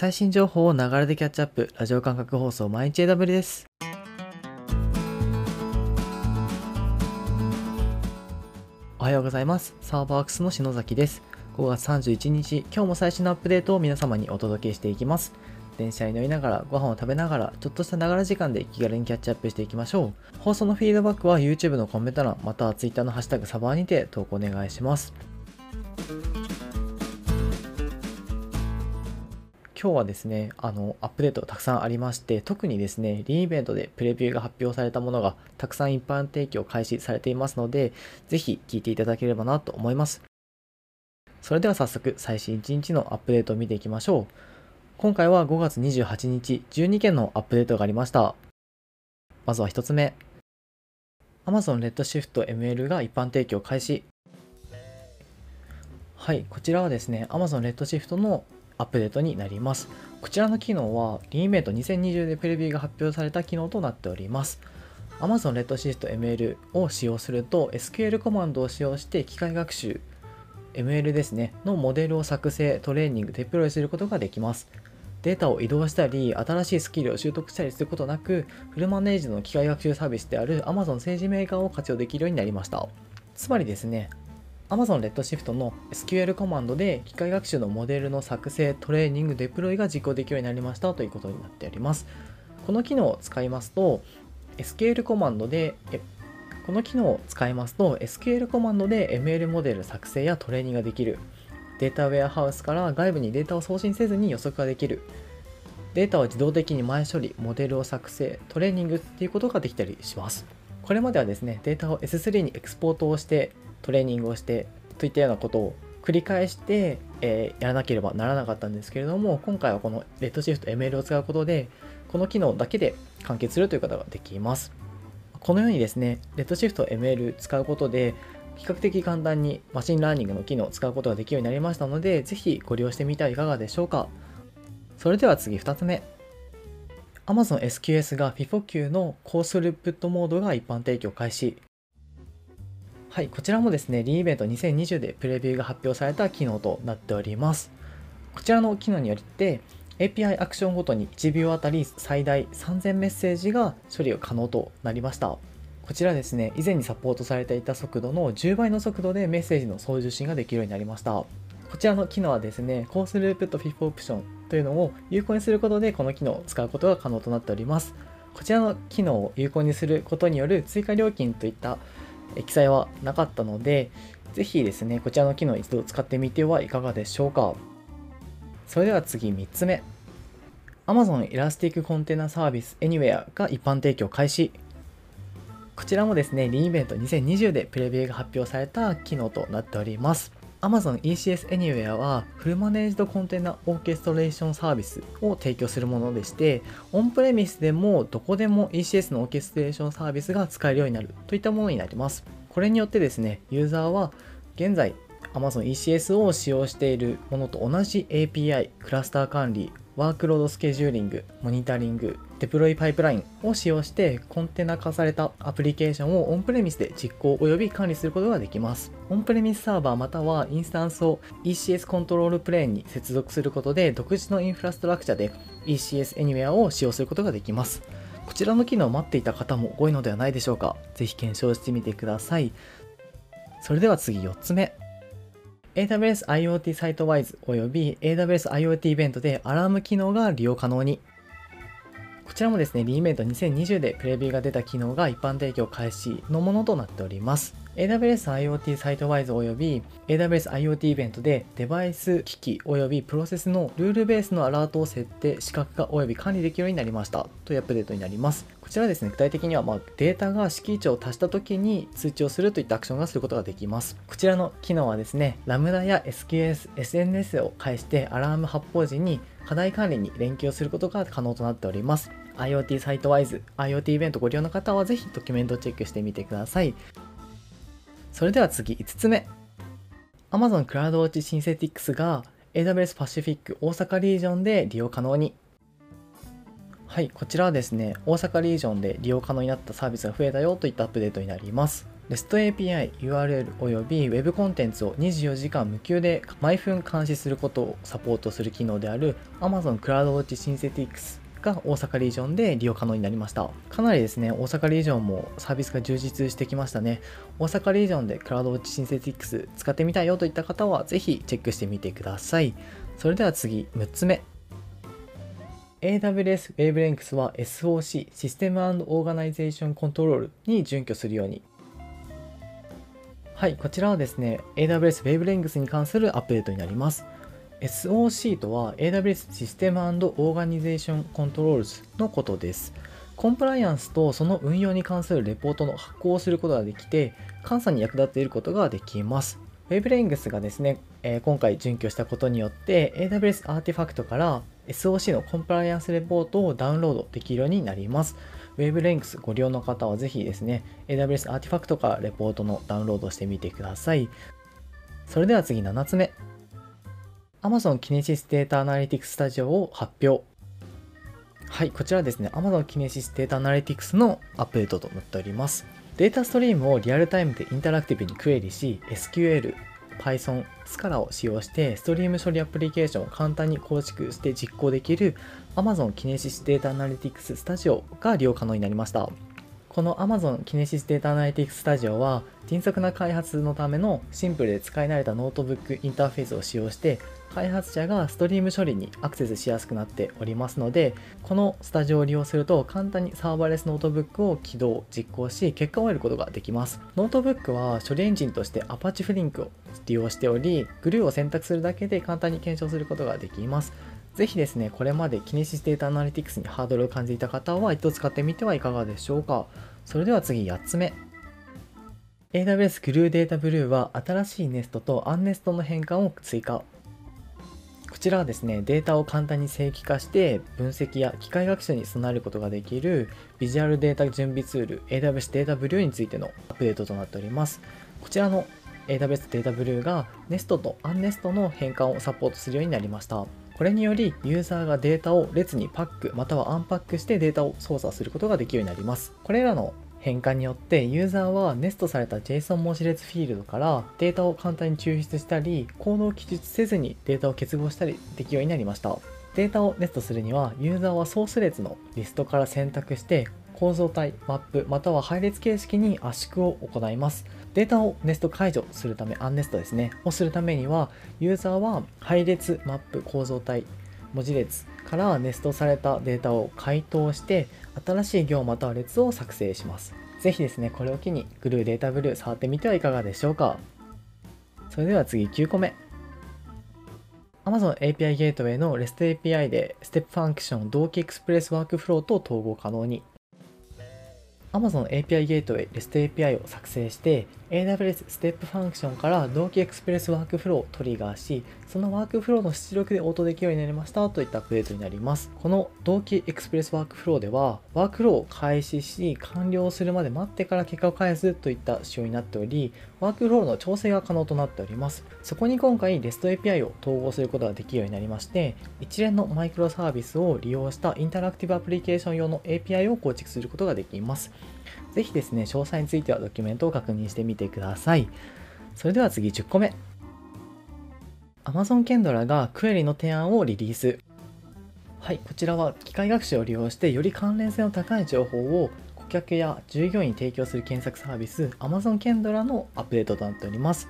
最新情報をながらでキャッチアップ。ラジオ感覚放送毎日 AW です。おはようございます。サーバーアクスの篠崎です。5月31日今日も最新のアップデートを皆様にお届けしていきます。電車に乗りながらご飯を食べながらちょっとしたながら時間で気軽にキャッチアップしていきましょう。放送のフィードバックは YouTube のコメント欄または Twitter のハッシュタグサバーにて投稿お願いします。今日はですね、あの、アップデートたくさんありまして、特にですね、リーイベントでプレビューが発表されたものがたくさん一般提供開始されていますので、ぜひ聞いていただければなと思います。それでは早速、最新1日のアップデートを見ていきましょう。今回は5月28日、12件のアップデートがありました。まずは1つ目。Amazon Redshift ML が一般提供開始。はい、こちらはですね、Amazon Redshift のアップデートになります。こちらの機能は、リーメイト2020でプレビューが発表された機能となっております。Amazon Redshift ML を使用すると、SQL コマンドを使用して機械学習、ML ですね、のモデルを作成、トレーニング、デプロイすることができます。データを移動したり、新しいスキルを習得したりすることなく、フルマネージの機械学習サービスである Amazon 政治メーカーを活用できるようになりました。つまりですね、Amazon Redshift の SQL コマンドで機械学習のモデルの作成、トレーニング、デプロイが実行できるようになりましたということになっております。この機能を使いますと、SQL コマンドで、この機能を使いますと、SQL コマンドで ML モデル作成やトレーニングができる。データウェアハウスから外部にデータを送信せずに予測ができる。データを自動的に前処理、モデルを作成、トレーニングっていうことができたりします。これまではですね、データを S3 にエクスポートをしてトレーニングをしてといったようなことを繰り返して、えー、やらなければならなかったんですけれども今回はこの Redshift ML を使うことでこの機能だけで完結するということができます。このようにですね Redshift ML 使うことで比較的簡単に machine learning の機能を使うことができるようになりましたのでぜひご利用してみてはいかがでしょうか。それでは次2つ目。Amazon SQS が FIFO 級のコースループットモードが一般提供開始。はい、こちらもですね、リーベント2020でプレビューが発表された機能となっております。こちらの機能によって API アクションごとに1秒あたり最大3000メッセージが処理が可能となりました。こちらですね、以前にサポートされていた速度の10倍の速度でメッセージの送受信ができるようになりました。こちらの機能はですね、コースループと FIF オプションというのを有効にすることでこの機能を使うことが可能となっております。こちらの機能を有効にすることによる追加料金といった記載はなかったので、ぜひですね、こちらの機能一度使ってみてはいかがでしょうか。それでは次3つ目。Amazon イラスティックコンテナサービス Anywhere が一般提供開始。こちらもですね、リーベント2020でプレビューが発表された機能となっております。Amazon ECS Anywhere はフルマネージドコンテナオーケストレーションサービスを提供するものでして、オンプレミスでもどこでも ECS のオーケストレーションサービスが使えるようになるといったものになります。これによってですね、ユーザーは現在 Amazon ECS を使用しているものと同じ API、クラスター管理、ワークロードスケジューリング、モニタリング、デプロイパイプラインを使用してコンテナ化されたアプリケーションをオンプレミスで実行及び管理することができます。オンプレミスサーバーまたはインスタンスを ECS コントロールプレーンに接続することで独自のインフラストラクチャで ECS Anywhere を使用することができます。こちらの機能を待っていた方も多いのではないでしょうか。ぜひ検証してみてください。それでは次4つ目。AWS IoT サイトワイズおよび AWS IoT イベントでアラーム機能が利用可能に。こちらもですね、リーメイト2020でプレビューが出た機能が一般提供開始のものとなっております。AWS IoT サイトワイズおよび AWS IoT イベントでデバイス機器およびプロセスのルールベースのアラートを設定、視覚化および管理できるようになりましたというアップデートになります。こちらですね、具体的にはまデータが敷地を足した時に通知をするといったアクションがすることができます。こちらの機能はですね、ラムダや SQS、SNS を介してアラーム発報時に課題管理に連携をすることが可能となっております。IoT サイトワイズ、IoT イベントご利用の方はぜひドキュメントチェックしてみてください。それでは次5つ目。Amazon CloudWatch Synthetics が AWS Pacific 大阪リージョンで利用可能に。はい、こちらはですね、大阪リージョンで利用可能になったサービスが増えたよといったアップデートになります。REST API、URL および Web コンテンツを24時間無休で毎分監視することをサポートする機能である Amazon CloudWatch Synthetics が大阪リージョンで利用可能になりました。かなりですね、大阪リージョンもサービスが充実してきましたね。大阪リージョンで CloudWatch Synthetics 使ってみたいよといった方はぜひチェックしてみてください。それでは次、6つ目。AWS Wavelengths は SOC、システムオーガナイゼーションコントロールに準拠するようにはい、こちらはですね、AWS Wavelengths に関するアップデートになります。SOC とは AWS システムオーガニゼーションコントロールズのことです。コンプライアンスとその運用に関するレポートの発行をすることができて、監査に役立っていることができます。 Wavelength がですね、え、今回準拠したことによって AWS アーティファクトから SOC のコンプライアンスレポートをダウンロードできるようになります。Wavelengths ご利用の方はぜひですね、AWS アーティファクトからレポートのダウンロードしてみてください。それでは次7つ目。Amazon Kinesis Data Analytics Studio を発表。はい、こちらですね、Amazon Kinesis Data Analytics のアップデートとなっております。データストリームをリアルタイムでインタラクティブにクエリし、SQL、Python、Scala を使用してストリーム処理アプリケーションを簡単に構築して実行できる Amazon Kinesis Data Analytics Studio が利用可能になりました。この Amazon Kinesis Data Analytics Studio は迅速な開発のためのシンプルで使い慣れたノートブックインターフェースを使用して開発者がストリーム処理にアクセスしやすくなっておりますのでこのスタジオを利用すると簡単にサーバーレスノートブックを起動実行し結果を得ることができますノートブックは処理エンジンとして Apache Flink を利用しており Glue を選択するだけで簡単に検証することができますぜひですね、これまで Kinesis Data Analytics にハードルを感じた方は一度使ってみてはいかがでしょうか。それでは次8つ目。AWS Glue DataBrew は新しい nest と unnest の変換を追加。こちらはですね、データを簡単に正規化して分析や機械学習に備えることができるビジュアルデータ準備ツール AWS データブルーについてのアップデートとなっております。こちらの AWS データブルーが Nest と UnNest の変換をサポートするようになりました。これによりユーザーがデータを列にパックまたはアンパックしてデータを操作することができるようになります。これらの変換によってユーザーはネストされた JSON 文字列フィールドからデータを簡単に抽出したりコードを記述せずにデータを結合したりできるようになりました。データをネストするにはユーザーはソース列のリストから選択して構造体マップまたは配列形式に圧縮を行います。データをネスト解除するためアンネストですねをするためにはユーザーは配列マップ構造体文字列からネストされたデータを解凍して新しい行または列を作成します。ぜひですね、これを機にグルーデータブルー触ってみてはいかがでしょうか。それでは次9個目。Amazon API ゲートウェイの REST API で Step Function 同期 Express Workflow と統合可能に。Amazon API Gateway REST API を作成して AWS Step Function から同期 Express Workflow をトリガーしそのワークフローの出力で応答できるようになりましたといったアップデートになります。この同期 Express Workflow ではワークフローを開始し完了するまで待ってから結果を返すといった仕様になっておりワークフローの調整が可能となっております。そこに今回 REST API を統合することができるようになりまして一連のマイクロサービスを利用したインタラクティブアプリケーション用の API を構築することができます。ぜひですね、詳細についてはドキュメントを確認してみてください。それでは次10個目。Amazon Kendra がクエリの提案をリリース。はい、こちらは機械学習を利用してより関連性の高い情報を顧客や従業員に提供する検索サービス Amazon Kendra のアップデートとなっております。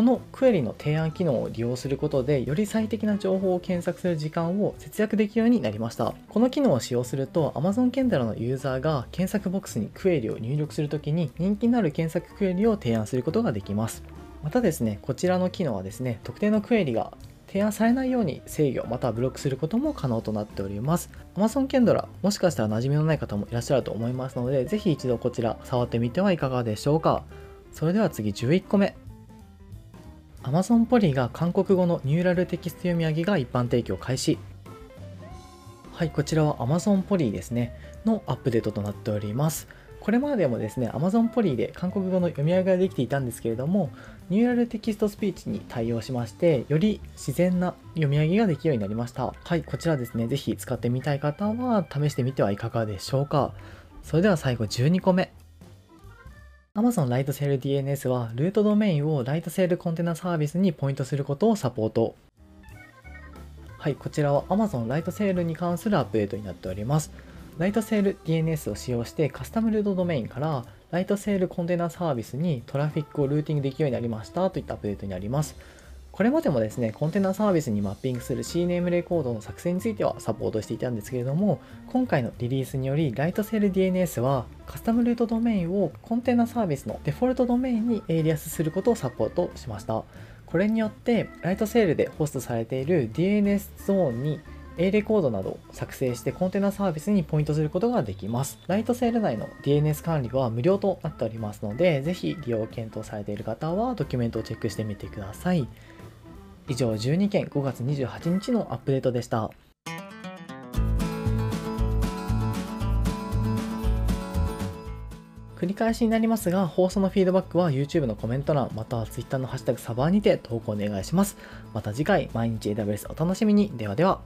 このクエリの提案機能を利用することでより最適な情報を検索する時間を節約できるようになりました。この機能を使用すると Amazon Kendra のユーザーが検索ボックスにクエリを入力するときに人気のある検索クエリを提案することができます。またですねこちらの機能はですね特定のクエリが提案されないように制御またはブロックすることも可能となっております。Amazon Kendra もしかしたら馴染みのない方もいらっしゃると思いますのでぜひ一度こちら触ってみてはいかがでしょうか。それでは次11個目。Amazon ポリが韓国語のニューラルテキスト読み上げが一般提供開始はい、こちらは Amazon ポリですね、のアップデートとなっております。これまでもですね、Amazon ポリで韓国語の読み上げができていたんですけれども、ニューラルテキストスピーチに対応しまして、より自然な読み上げができるようになりました。はい、こちらですね、ぜひ使ってみたい方は試してみてはいかがでしょうか。それでは最後12個目。Amazon ライトセール DNS はルートドメインをライトセールコンテナサービスにポイントすることをサポート。はい、こちらは Amazon ライトセールに関するアップデートになっております。ライトセール DNS を使用してカスタムルートドメインからライトセールコンテナサービスにトラフィックをルーティングできるようになりましたといったアップデートになります。これまでもですね、コンテナサービスにマッピングする CNAME レコードの作成についてはサポートしていたんですけれども、今回のリリースにより、 Lightsail DNS はカスタムルートドメインをコンテナサービスのデフォルトドメインにエイリアスすることをサポートしました。これによって、 Lightsail でホストされている DNS ゾーンに A レコードなどを作成してコンテナサービスにポイントすることができます。 Lightsail 内の DNS 管理は無料となっておりますので、ぜひ利用を検討されている方はドキュメントをチェックしてみてください。以上12件5月28日のアップデートでした。繰り返しになりますが、放送のフィードバックは YouTube のコメント欄、または Twitter のハッシュタグサバーにて投稿お願いします。また次回、毎日 AWS お楽しみに。ではでは。